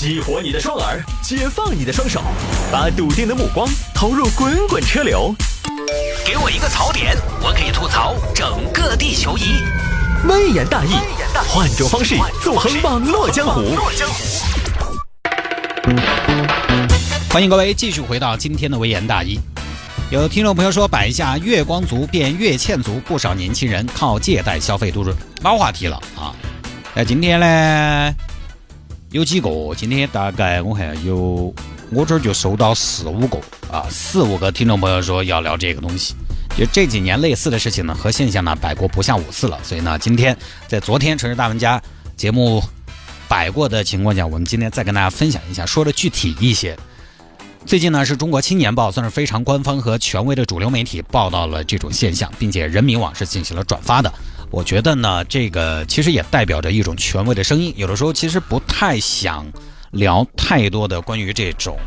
激活你的双耳，解放你的双手，把笃定的目光投入滚滚车流。给我一个槽点，我可以吐槽整个地球仪。微言大义，换种方式纵横网络江湖。欢迎各位继续回到今天的微言大义。有听众朋友说摆一下月光族变月欠族，不少年轻人靠借贷消费度日。老话题了啊！那今天呢，有几个？今天大概我看有，我这儿就收到四五个啊，四五个听众朋友说要聊这个东西。就这几年类似的事情呢和现象呢摆过不下五次了，所以呢，今天在昨天城市大玩家节目摆过的情况下，我们今天再跟大家分享一下，说的具体一些。最近呢，是中国青年报算是非常官方和权威的主流媒体报道了这种现象，并且人民网是进行了转发的。我觉得呢，这个其实也代表着一种权威的声音。有的时候其实不太想聊太多的关于这种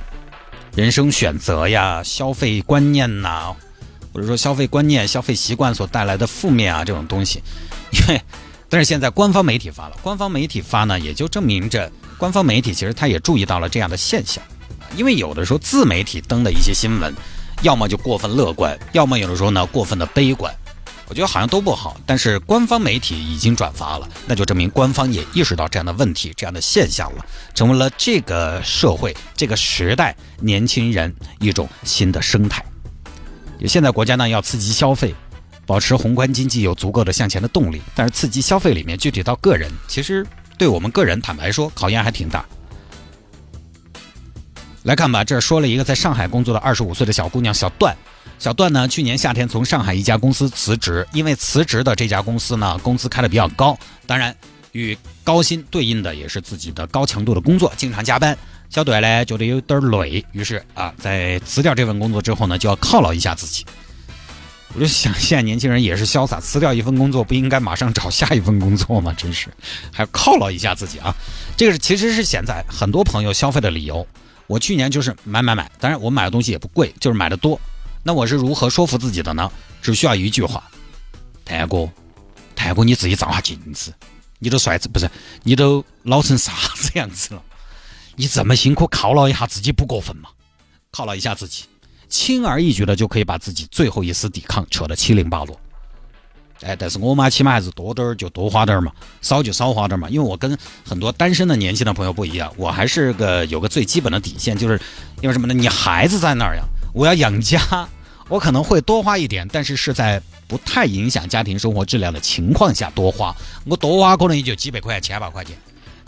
人生选择呀、消费观念呐，或者说消费观念、消费习惯所带来的负面啊这种东西，因为但是现在官方媒体发了，官方媒体发呢，也就证明着官方媒体其实他也注意到了这样的现象。因为有的时候自媒体登的一些新闻，要么就过分乐观，要么有的时候呢过分的悲观，我觉得好像都不好。但是官方媒体已经转发了，那就证明官方也意识到这样的问题、这样的现象了，成为了这个社会、这个时代年轻人一种新的生态。现在国家呢要刺激消费，保持宏观经济有足够的向前的动力，但是刺激消费里面具体到个人，其实对我们个人坦白说考验还挺大。来看吧，这说了一个在上海工作的二十五岁的小姑娘小段。小段呢，去年夏天从上海一家公司辞职，因为辞职的这家公司呢，工资开的比较高，当然与高薪对应的也是自己的高强度的工作，经常加班。小段呢觉得有点累，于是啊，在辞掉这份工作之后呢，就要犒劳一下自己。我就想，现在年轻人也是潇洒，辞掉一份工作不应该马上找下一份工作吗？真是，还要犒劳一下自己啊！这个是其实是现在很多朋友消费的理由。我去年就是买买买，当然我买的东西也不贵，就是买的多。那我是如何说服自己的呢？只需要一句话：太哥，太哥，你自己照下镜子，你都帅子不是？你都老成啥子样子了？你这么辛苦犒劳一下自己不过分吗？犒劳一下自己，轻而易举的就可以把自己最后一丝抵抗扯得七零八落。哎，但是我嘛，起码还是多点儿就多花点儿嘛，少就少花点儿嘛。因为我跟很多单身的年轻的朋友不一样，我还是个有个最基本的底线，就是因为什么呢？你孩子在那儿呀，我要养家，我可能会多花一点，但是是在不太影响家庭生活质量的情况下多花。我多花可能也就几百块钱、千把块钱，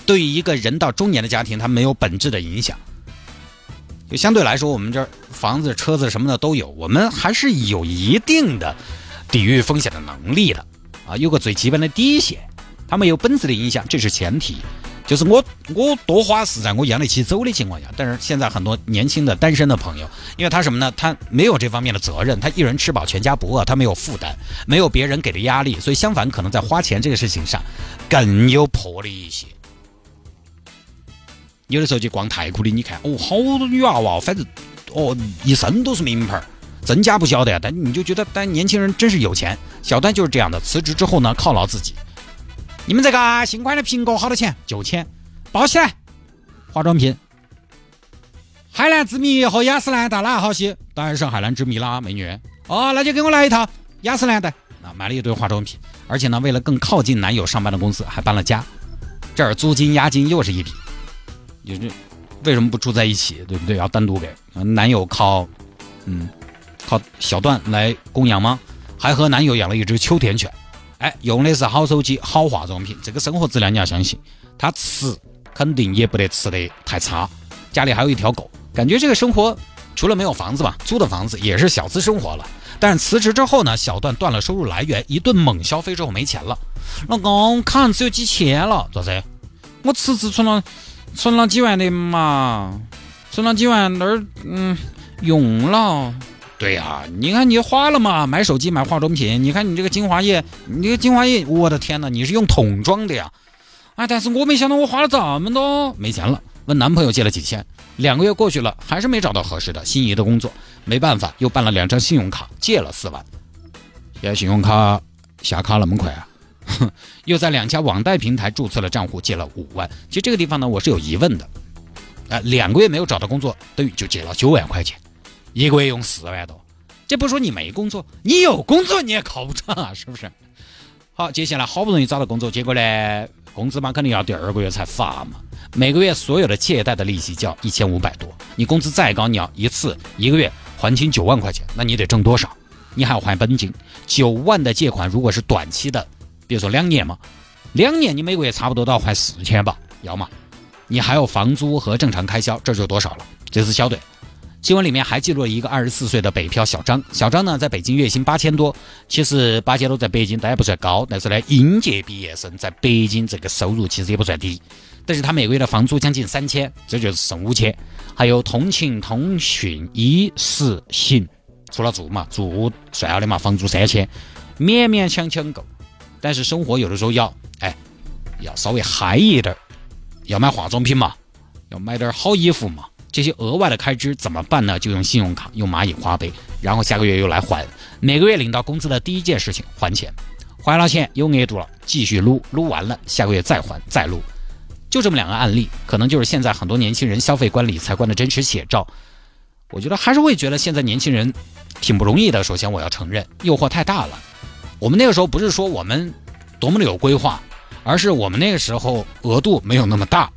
对于一个人到中年的家庭，它没有本质的影响。就相对来说，我们这儿房子、车子什么的都有，我们还是有一定的。抵御风险的能力的啊，有个最基本的底线，他没有本质的影响，这是前提。就是我我多花是在我养得起走的情况下，但是现在很多年轻的单身的朋友，因为他什么呢？他没有这方面的责任，他一人吃饱全家不饿，他没有负担，没有别人给的压力，所以相反，可能在花钱这个事情上更有魄力一些。有的时候去逛太古里，你看哦，好多女娃娃，反正哦，一身都是名牌儿。咱家不晓得呀，但你就觉得，但年轻人真是有钱。小段就是这样的，辞职之后呢，犒劳自己。你们这个新款的苹果好多钱？九千，包起来。化妆品，海蓝之谜和雅诗兰黛哪个好些？当然是海蓝之谜啦，美女。哦，那就给我来一套雅诗兰黛。啊，买了一堆化妆品，而且呢，为了更靠近男友上班的公司，还搬了家。这儿租金押金又是一笔。你这为什么不住在一起？对不对？要单独给男友靠，嗯。靠小段来供养吗？还和男友养了一只秋田犬，哎，用的是好手机、好化妆品，这个生活质量你要相信。他吃肯定也不得吃得太差，家里还有一条狗，感觉这个生活除了没有房子吧，租的房子也是小资生活了。但是辞职之后呢，小段断了收入来源，一顿猛消费之后没钱了。老公，卡上只有几千了，咋子？我辞职存了存了几万的嘛，存了几万那儿嗯用了。对呀，你看你花了嘛，买手机买化妆品，你看你这个精华液，你这个精华液，我的天哪，你是用桶装的呀？啊，但是我没想到我花了这么多，没钱了，问男朋友借了几千，两个月过去了，还是没找到合适的心仪的工作，没办法，又办了两张信用卡，借了四万，现在信用卡下卡那么快啊？哼 又在两家网贷平台注册了账户，借了五万。其实这个地方呢，我是有疑问的，啊，两个月没有找到工作，等于就借了九万块钱，一个月用四万多。这不说你没工作，你有工作你也考不上啊，是不是？好，接下来好不容易找到工作，结果呢，工资嘛肯定要第二个月才发嘛。每个月所有的借贷的利息就要一千五百多，你工资再高，你要一次一个月还清九万块钱，那你得挣多少？你还要还本金，九万的借款如果是短期的，比如说两年嘛，两年你每个月差不多都要还四千吧，要么你还有房租和正常开销，这就多少了？这是小队。新闻里面还记录了一个二十四岁的北漂小张。小张呢，在北京月薪八千多，其实八千多在北京当然不算高，但是呢，应届毕业生在北京这个收入其实也不算低。但是他每个月的房租将近三千，这就是剩五千，还有通勤、通讯、衣食行，除了住嘛，住算了的嘛，房租三千，勉勉强强够。但是生活有的时候要，哎，要稍微嗨一点，要买化妆品嘛，要买点好衣服嘛。这些额外的开支怎么办呢？就用信用卡，用蚂蚁花呗，然后下个月又来还。每个月领到工资的第一件事情还钱，还了钱又额度了，继续撸，撸完了下个月再还再撸。就这么两个案例，可能就是现在很多年轻人消费观、理财观的真实写照。我觉得还是会觉得现在年轻人挺不容易的。首先我要承认，诱惑太大了。我们那个时候不是说我们多么的有规划，而是我们那个时候额度没有那么大。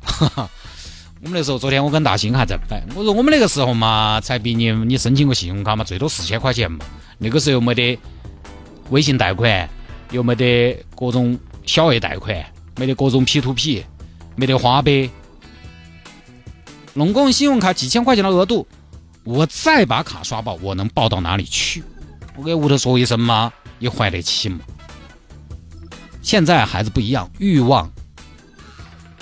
我们那时候，昨天我跟大兴还在摆，我说我们那个时候嘛，才毕业，你申请个信用卡嘛，最多四千块钱嘛。那个时候没得微信贷款，又没得各种小额贷款，没得各种 P to P，没得花呗，弄个信用卡几千块钱的额度，我再把卡刷爆，我能爆到哪里去？我给屋头说一声嘛，你还得起吗。现在孩子不一样，欲望。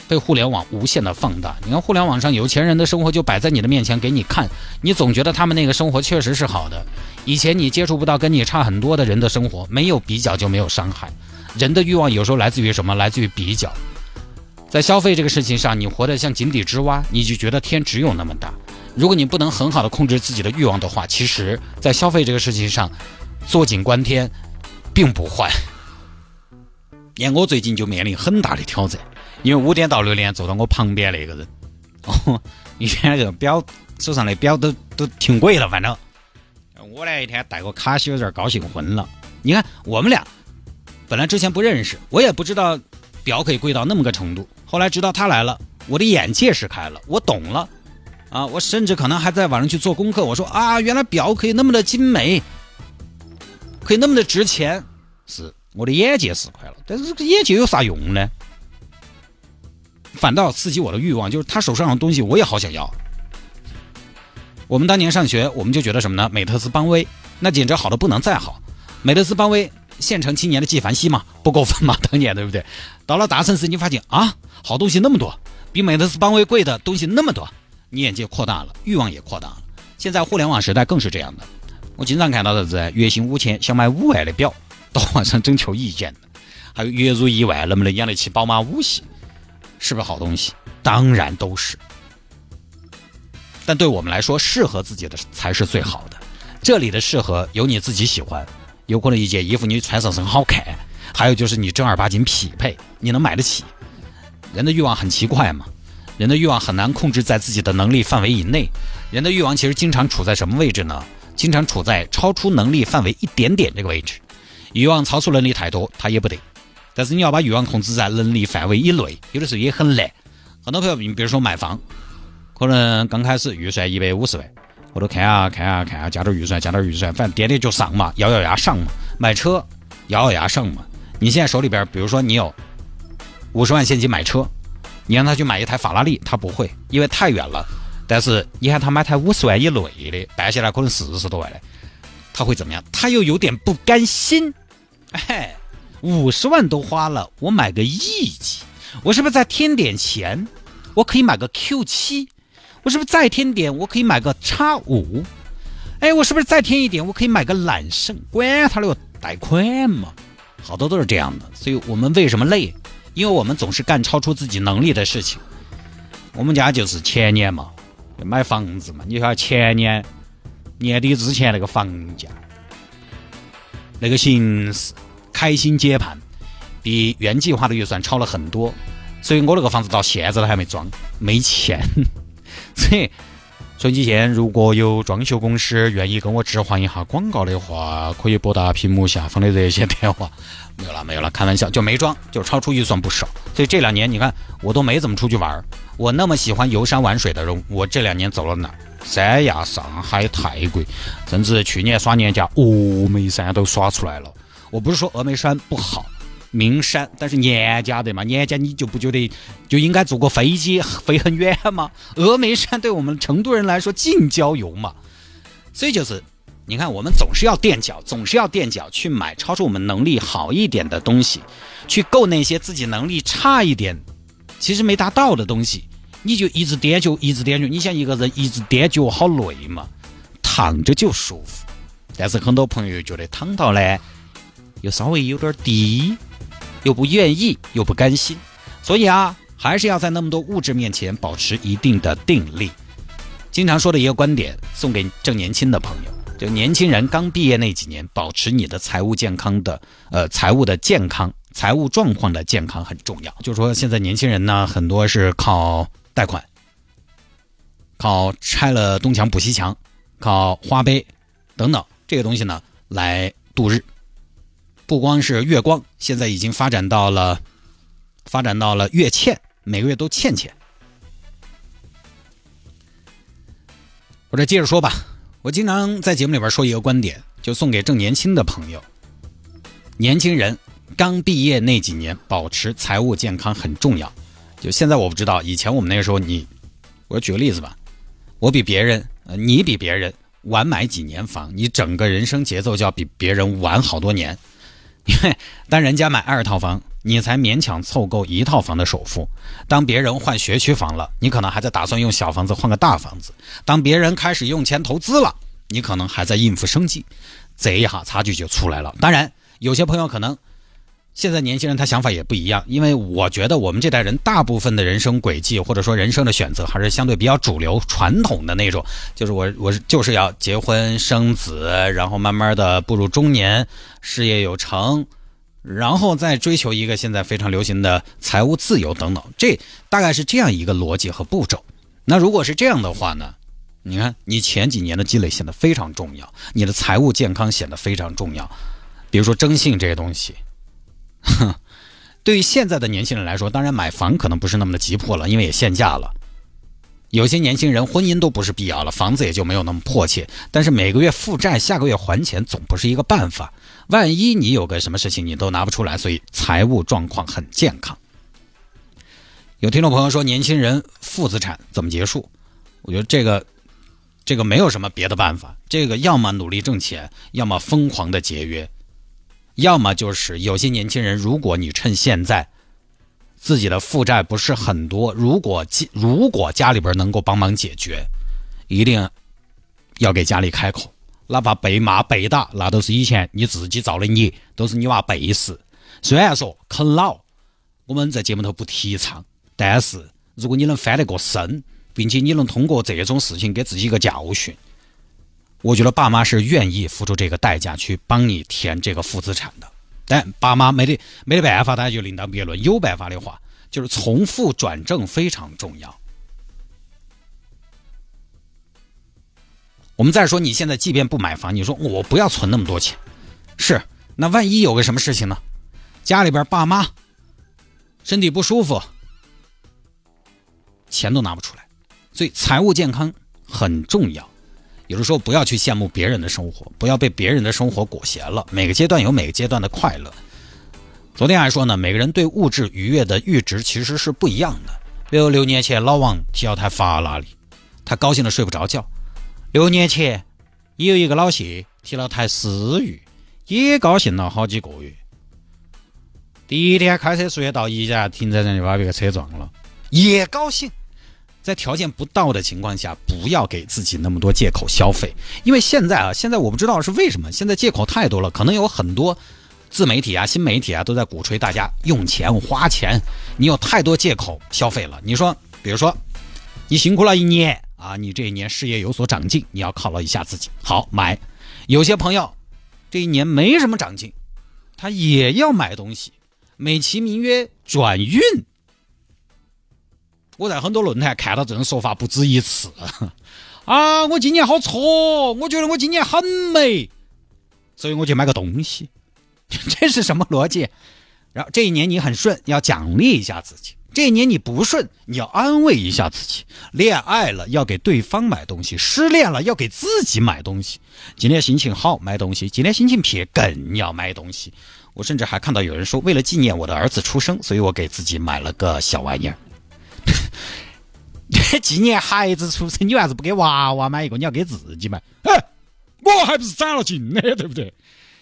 被互联网无限的放大，你看互联网上有钱人的生活就摆在你的面前给你看，你总觉得他们那个生活确实是好的。以前你接触不到跟你差很多的人的生活，没有比较就没有伤害。人的欲望有时候来自于什么？来自于比较。在消费这个事情上，你活得像井底之蛙，你就觉得天只有那么大。如果你不能很好的控制自己的欲望的话，其实，在消费这个事情上，坐井观天，并不坏。你看，我最近就面临很大的挑战。因为五点到六点坐到我旁边那个人，哦，你看那个表手上的表都都挺贵了，反正我呢一天戴个卡西有点高兴昏了。你看我们俩本来之前不认识，我也不知道表可以贵到那么个程度。后来知道他来了，我的眼界是开了，我懂了啊！我甚至可能还在网上去做功课。我说啊，原来表可以那么的精美，可以那么的值钱，是我的眼界是开了。但是这个眼界有啥用呢？反倒刺激我的欲望，就是他手上的东西我也好想要。我们当年上学，我们就觉得什么呢？美特斯邦威那简直好的不能再好。美特斯邦威县城青年的纪梵希嘛，不过分嘛，当年对不对？到了大城市，你发现啊，好东西那么多，比美特斯邦威贵的东西那么多，你眼界扩大了，欲望也扩大了。现在互联网时代更是这样的。我经常看到的是月薪五千想买五万的表，到网上征求意见，还有月入一万能不能养得起宝马五系？是不是好东西？当然都是。但对我们来说，适合自己的才是最好的。这里的适合有你自己喜欢，有可能一件衣服你穿上很好看，还有就是你正儿八经匹配，你能买得起。人的欲望很奇怪嘛，人的欲望很难控制在自己的能力范围以内。人的欲望其实经常处在什么位置呢？经常处在超出能力范围一点点这个位置。欲望超出能力太多，他也不得。但是你要把欲望控制在能力范围以内，有的时候也很难。很多朋友，你比如说买房，可能刚开始预算一百五十万，我都看啊看啊看啊，加点预算，加点预算，反正跌跌就上嘛，咬咬牙上嘛。买车，咬咬牙上嘛。你现在手里边，比如说你有五十万现金买车，你让他去买一台法拉利，他不会，因为太远了。但是你看他买台五十万以内的，办下来可能四十多万的，他会怎么样？他又有点不甘心，哎。五十万都花了，我买个 E 级，我是不是再添点钱？我可以买个 Q 七，我是不是再添点？我可以买个叉五？哎，我是不是再添一点？我可以买个揽胜？管他那个贷款嘛，好多都是这样的。所以我们为什么累？因为我们总是干超出自己能力的事情。我们家就是前年嘛，买房子嘛，你看前年年底之前那个房价，那个形势。开心接盘，比原计划的预算超了很多，所以我那个房子到现在都还没装，没钱。所以，手机前如果有装修公司愿意跟我置换一下广告的话，可以拨打屏幕下方的热线电话。没有了，没有了，开玩笑，就没装，就超出预算不少。所以这两年你看，我都没怎么出去玩儿我那么喜欢游山玩水的人，我这两年走了哪儿？三亚、上海、泰国，甚至去年耍年假，峨眉山都耍出来了。我不是说峨眉山不好，名山，但是年假的嘛，年假你就不觉得就应该坐个飞机飞很远吗？峨眉山对我们成都人来说近郊游嘛，所以就是。你看，我们总是要垫脚，总是要垫脚去买超出我们能力好一点的东西，去购那些自己能力差一点、其实没达到的东西，你就一直踮脚，一直踮脚。你想一个人一直踮脚好累嘛？躺着就舒服，但是很多朋友觉得躺到呢，又稍微有点低，又不愿意，又不甘心，所以啊，还是要在那么多物质面前保持一定的定力。经常说的一个观点，送给正年轻的朋友。就年轻人刚毕业那几年，保持你的财务健康的，呃，财务的健康，财务状况的健康很重要。就说现在年轻人呢，很多是靠贷款，靠拆了东墙补西墙，靠花呗等等这个东西呢来度日。不光是月光，现在已经发展到了，发展到了月欠，每个月都欠钱。我再接着说吧。我经常在节目里边说一个观点，就送给正年轻的朋友。年轻人刚毕业那几年，保持财务健康很重要。就现在我不知道，以前我们那个时候，你，我举个例子吧，我比别人，你比别人晚买几年房，你整个人生节奏就要比别人晚好多年。因为当人家买二套房，你才勉强凑够一套房的首付；当别人换学区房了，你可能还在打算用小房子换个大房子；当别人开始用钱投资了，你可能还在应付生计。这一下差距就出来了。当然，有些朋友可能现在年轻人他想法也不一样，因为我觉得我们这代人大部分的人生轨迹或者说人生的选择还是相对比较主流、传统的那种，就是我我就是要结婚生子，然后慢慢的步入中年，事业有成。然后再追求一个现在非常流行的财务自由等等，这大概是这样一个逻辑和步骤。那如果是这样的话呢？你看，你前几年的积累显得非常重要，你的财务健康显得非常重要。比如说征信这些东西，哼 对于现在的年轻人来说，当然买房可能不是那么的急迫了，因为也限价了。有些年轻人婚姻都不是必要了，房子也就没有那么迫切。但是每个月负债，下个月还钱总不是一个办法。万一你有个什么事情，你都拿不出来，所以财务状况很健康。有听众朋友说，年轻人负资产怎么结束？我觉得这个这个没有什么别的办法，这个要么努力挣钱，要么疯狂的节约，要么就是有些年轻人，如果你趁现在。自己的负债不是很多，如果家如果家里边能够帮忙解决，一定要给家里开口，哪怕被骂被打，那都是以前你自己造的孽，都是你娃背时。虽然说啃老，我们在节目头不提倡，但是如果你能翻得过身，并且你能通过这种事情给自己一个教训，我觉得爸妈是愿意付出这个代价去帮你填这个负资产的。但爸妈没得没得办法，大家就另当别论。有办法的话，就是从负转正非常重要。我们再说，你现在即便不买房，你说我不要存那么多钱，是那万一有个什么事情呢？家里边爸妈身体不舒服，钱都拿不出来，所以财务健康很重要。有的时候不要去羡慕别人的生活，不要被别人的生活裹挟了。每个阶段有每个阶段的快乐。昨天还说呢，每个人对物质愉悦的阈值其实是不一样的。比如六年前老王提了台法拉利，他高兴的睡不着觉；六年前也有一个老谢提了台思域，也高兴了好几个月。第一天开车出去到宜家停车场就把别个车撞了，也高兴。在条件不到的情况下，不要给自己那么多借口消费，因为现在啊，现在我不知道是为什么，现在借口太多了，可能有很多自媒体啊、新媒体啊都在鼓吹大家用钱花钱，你有太多借口消费了。你说，比如说，你辛苦了一年啊，你这一年事业有所长进，你要犒劳一下自己，好买。有些朋友这一年没什么长进，他也要买东西，美其名曰转运。我在很多论坛看到这种说法不止一次。啊，我今年好挫，我觉得我今年很美，所以我去买个东西。这是什么逻辑？然后这一年你很顺，要奖励一下自己；这一年你不顺，你要安慰一下自己。恋爱了要给对方买东西，失恋了要给自己买东西。今天心情好买东西，今天心情撇更要买东西。我甚至还看到有人说，为了纪念我的儿子出生，所以我给自己买了个小玩意儿。纪念孩子出生，你为啥子不给娃娃买一个？你要给自己买？哎，我还不是攒了劲呢，对不对？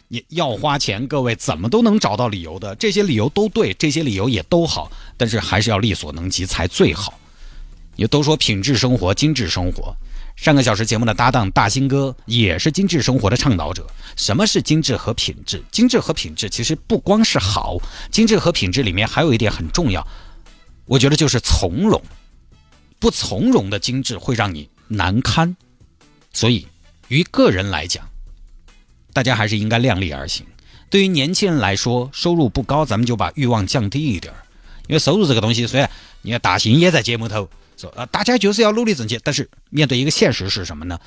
你要花钱，各位怎么都能找到理由的，这些理由都对，这些理由也都好，但是还是要力所能及才最好。也都说品质生活、精致生活。上个小时节目的搭档大兴哥也是精致生活的倡导者。什么是精致和品质？精致和品质其实不光是好，精致和品质里面还有一点很重要，我觉得就是从容。不从容的精致会让你难堪，所以于个人来讲。大家还是应该量力而行。对于年轻人来说，收入不高，咱们就把欲望降低一点因为收入这个东西，虽然你看大兴也在节目头说啊，大家就是要努力挣钱，但是面对一个现实是什么呢？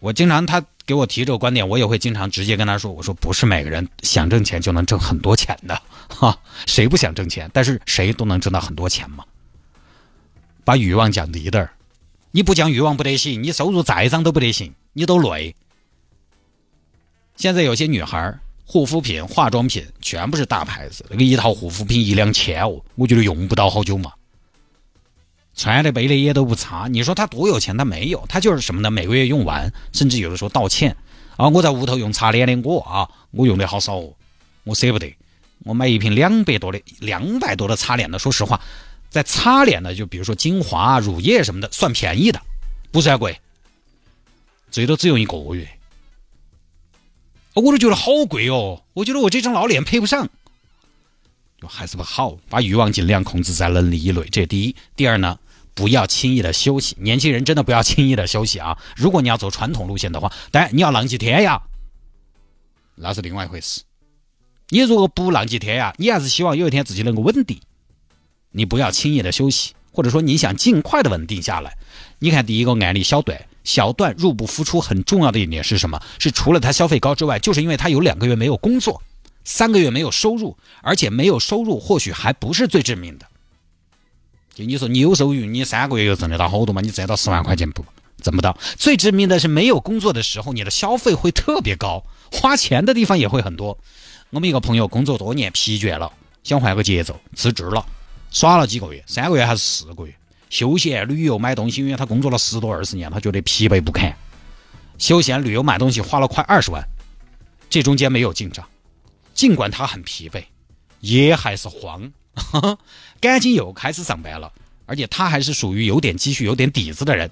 我经常他给我提这个观点，我也会经常直接跟他说：“我说不是每个人想挣钱就能挣很多钱的，哈，谁不想挣钱？但是谁都能挣到很多钱嘛。把欲望降低点儿，你不降欲望不得行，你收入再涨都不得行，你都累。”现在有些女孩儿护肤品、化妆品全部是大牌子，那个一套护肤品一两千哦，我觉得用不到好久嘛。穿的背的也都不差，你说她多有钱？她没有，她就是什么呢？每个月用完，甚至有的时候道歉啊！我在屋头用擦脸的我啊，我用的好少哦，我舍不得。我买一瓶两百多的、两百多的擦脸的，说实话，在擦脸的，就比如说精华、乳液什么的，算便宜的，不算贵，最多只用一个月。我都觉得好贵哦！我觉得我这张老脸配不上，就还是不好。把欲望尽量控制在能力以内，这第一。第二呢，不要轻易的休息。年轻人真的不要轻易的休息啊！如果你要走传统路线的话，当然你要浪迹天涯，那是另外一回事。你如果不浪迹天涯，你还是希望有一天自己能够稳定。你不要轻易的休息，或者说你想尽快的稳定下来。你看第一个案例，小段。小段入不敷出，很重要的一点是什么？是除了他消费高之外，就是因为他有两个月没有工作，三个月没有收入，而且没有收入或许还不是最致命的。就你说你有收入，你三个月又挣得到好多吗？你挣到十万块钱不？挣不到。最致命的是没有工作的时候，你的消费会特别高，花钱的地方也会很多。我们一个朋友工作多年疲倦了，想换个节奏，辞职了，耍了几个月，三个月还是四个月。休闲旅游买东西，因为他工作了十多二十年，他觉得疲惫不堪。休闲旅游买东西花了快二十万，这中间没有进账。尽管他很疲惫，也还是慌，赶紧又开始上班了。而且他还是属于有点积蓄、有点底子的人。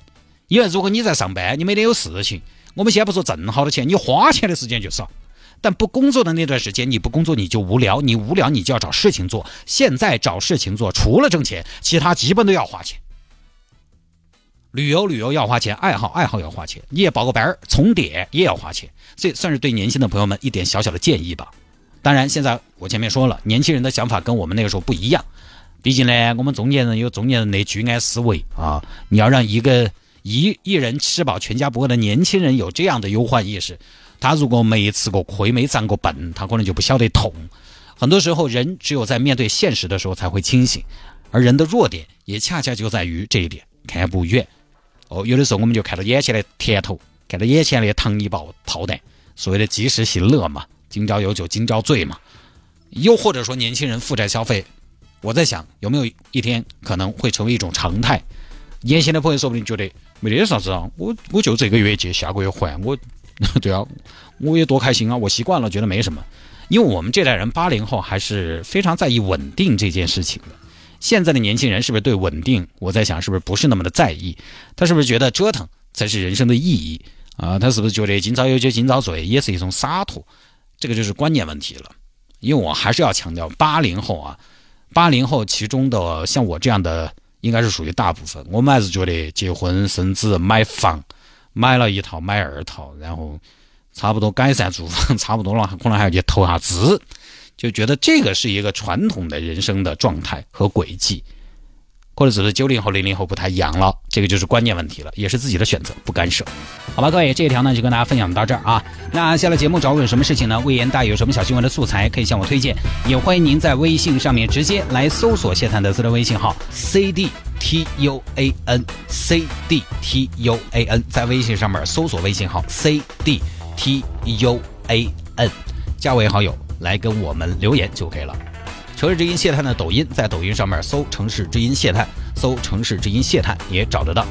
因为如果你在上班，你每天有事情，我们先不说挣好多钱，你花钱的时间就少。但不工作的那段时间，你不工作你就无聊，你无聊你就要找事情做。现在找事情做，除了挣钱，其他基本都要花钱。旅游旅游要花钱，爱好爱好要花钱，你也报个班儿重叠也要花钱，这算是对年轻的朋友们一点小小的建议吧。当然，现在我前面说了，年轻人的想法跟我们那个时候不一样，毕竟呢，我们中年人有中年人的居安思危啊。你要让一个一一人吃饱全家不饿的年轻人有这样的忧患意识，他如果没吃过亏没长过笨，他可能就不晓得痛。很多时候，人只有在面对现实的时候才会清醒，而人的弱点也恰恰就在于这一点，看不远。哦，有的时候我们就看到眼前的甜头，看到眼前的糖衣炮炮弹，所谓的及时行乐嘛，今朝有酒今朝醉嘛。又或者说年轻人负债消费，我在想有没有一天可能会成为一种常态。年轻的朋友说不定觉得没得啥子啊，我我就这个月借，下个月还，我 对啊，我也多开心啊，我习惯了，觉得没什么。因为我们这代人八零后还是非常在意稳定这件事情的。现在的年轻人是不是对稳定？我在想，是不是不是那么的在意？他是不是觉得折腾才是人生的意义啊？他是不是觉得今朝有酒今朝醉也是一种洒脱？这个就是观念问题了。因为我还是要强调，八零后啊，八零后其中的像我这样的，应该是属于大部分。我们还是觉得结婚生子买房，买了一套买二套，然后差不多改善住房 差不多了，可能还要去投下资。就觉得这个是一个传统的人生的状态和轨迹，或者只是九零后、零零后不太一样了，这个就是关键问题了，也是自己的选择，不干涉。好吧，各位，这一条呢就跟大家分享到这儿啊。那下了节目找我有什么事情呢？魏延大有什么小新闻的素材可以向我推荐，也欢迎您在微信上面直接来搜索谢探德斯的微信号 c d t u a n c d t u a n，在微信上面搜索微信号 c d t u a n，加为好友来跟我们留言就可以了。城市之音谢探的抖音，在抖音上面搜“城市之音谢探”，搜“城市之音谢探”也找得到。